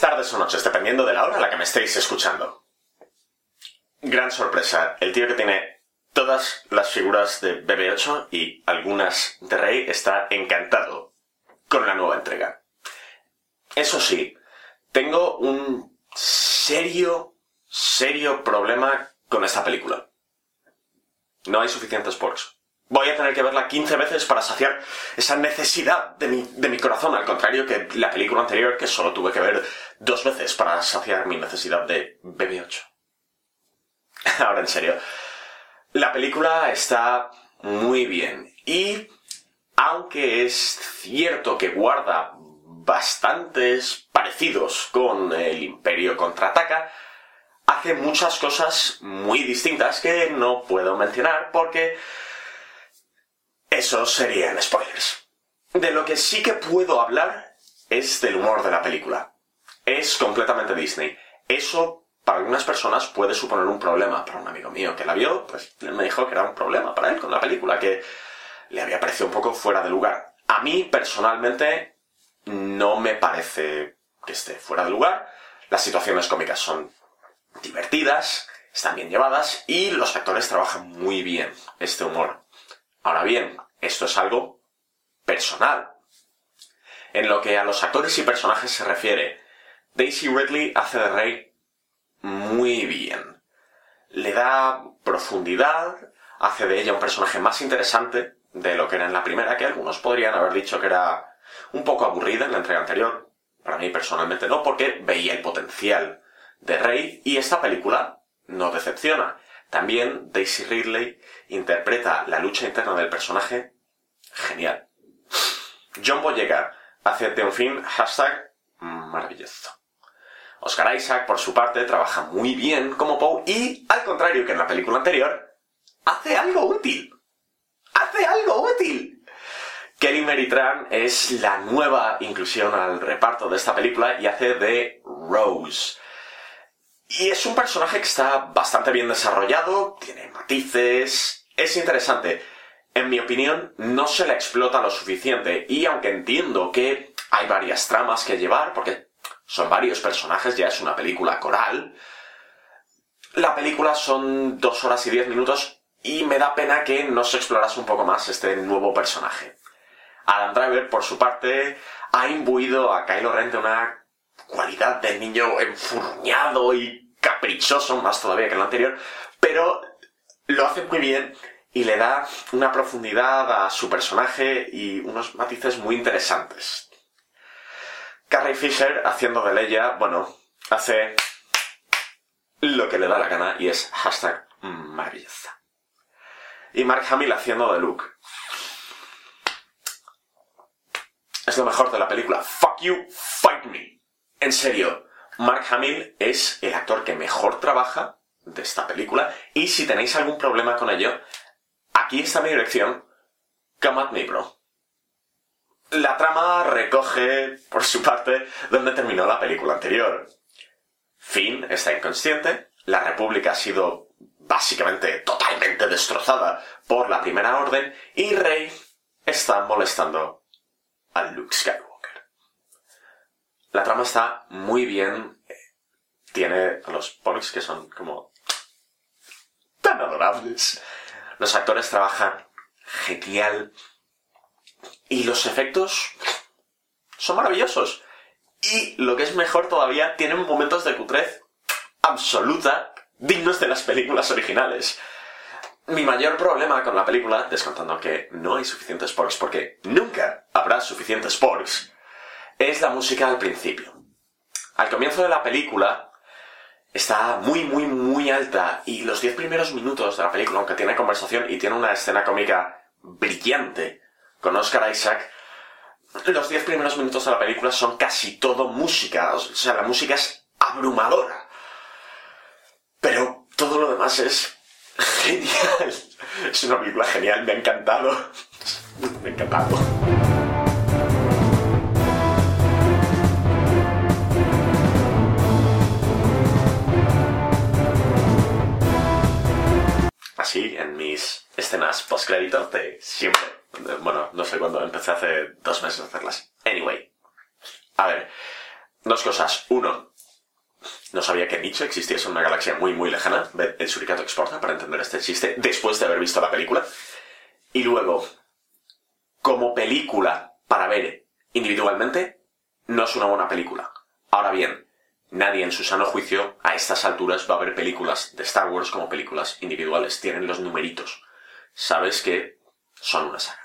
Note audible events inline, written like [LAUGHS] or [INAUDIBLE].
Tardes o noches, dependiendo de la hora a la que me estéis escuchando. Gran sorpresa. El tío que tiene todas las figuras de BB8 y algunas de Rey está encantado con la nueva entrega. Eso sí, tengo un serio, serio problema con esta película. No hay suficientes poros. Voy a tener que verla 15 veces para saciar esa necesidad de mi, de mi corazón, al contrario que la película anterior que solo tuve que ver dos veces para saciar mi necesidad de BB8. [LAUGHS] Ahora en serio, la película está muy bien y aunque es cierto que guarda bastantes parecidos con el Imperio contraataca, hace muchas cosas muy distintas que no puedo mencionar porque eso serían spoilers. De lo que sí que puedo hablar es del humor de la película. Es completamente Disney. Eso para algunas personas puede suponer un problema. Para un amigo mío que la vio, pues me dijo que era un problema para él con la película, que le había parecido un poco fuera de lugar. A mí, personalmente, no me parece que esté fuera de lugar. Las situaciones cómicas son divertidas, están bien llevadas y los actores trabajan muy bien este humor. Ahora bien, esto es algo personal. En lo que a los actores y personajes se refiere, Daisy Ridley hace de Rey muy bien. Le da profundidad, hace de ella un personaje más interesante de lo que era en la primera, que algunos podrían haber dicho que era un poco aburrida en la entrega anterior. Para mí personalmente no, porque veía el potencial de Rey y esta película no decepciona. También Daisy Ridley interpreta la lucha interna del personaje genial. John Boyega hace de un film hashtag maravilloso. Oscar Isaac, por su parte, trabaja muy bien como Poe y, al contrario que en la película anterior, hace algo útil. ¡Hace algo útil! Kelly Mary Tran es la nueva inclusión al reparto de esta película y hace de Rose. Y es un personaje que está bastante bien desarrollado, tiene matices, es interesante. En mi opinión, no se la explota lo suficiente y aunque entiendo que hay varias tramas que llevar, porque son varios personajes, ya es una película coral, la película son dos horas y diez minutos y me da pena que no se explorase un poco más este nuevo personaje. Adam Driver, por su parte, ha imbuido a Kylo Ren de una cualidad de niño enfurñado y caprichoso, más todavía que el anterior, pero lo hace muy bien y le da una profundidad a su personaje y unos matices muy interesantes. Carrie Fisher, haciendo de Leia, bueno, hace lo que le da la gana y es hashtag maravillosa. Y Mark Hamill haciendo de Luke. Es lo mejor de la película. Fuck you, fight me. En serio, Mark Hamill es el actor que mejor trabaja de esta película y si tenéis algún problema con ello, aquí está mi dirección, come at me, bro. La trama recoge, por su parte, donde terminó la película anterior. Finn está inconsciente, la República ha sido básicamente totalmente destrozada por la Primera Orden y Rey está molestando a Luke Skywalker. La trama está muy bien. Tiene los Pollux que son como tan adorables. Los actores trabajan genial. Y los efectos son maravillosos. Y lo que es mejor todavía, tienen momentos de cutrez absoluta dignos de las películas originales. Mi mayor problema con la película, descontando que no hay suficientes porks, porque nunca habrá suficientes porks, es la música al principio. Al comienzo de la película está muy, muy, muy alta y los 10 primeros minutos de la película, aunque tiene conversación y tiene una escena cómica brillante con Oscar Isaac, los 10 primeros minutos de la película son casi todo música, o sea, la música es abrumadora. Pero todo lo demás es genial. Es una película genial, me ha encantado. [LAUGHS] Me ha encantado. Así en mis escenas post-créditos de siempre. Bueno, no sé cuándo, empecé hace dos meses a hacerlas. Anyway. A ver, dos cosas. Uno, no sabía que Nietzsche existiese en una galaxia muy, muy lejana. El Suricato Exporta para entender este chiste después de haber visto la película. Y luego, como película para ver individualmente, no es una buena película. Ahora bien, nadie en su sano juicio a estas alturas va a ver películas de Star Wars como películas individuales. Tienen los numeritos. Sabes que son una saga.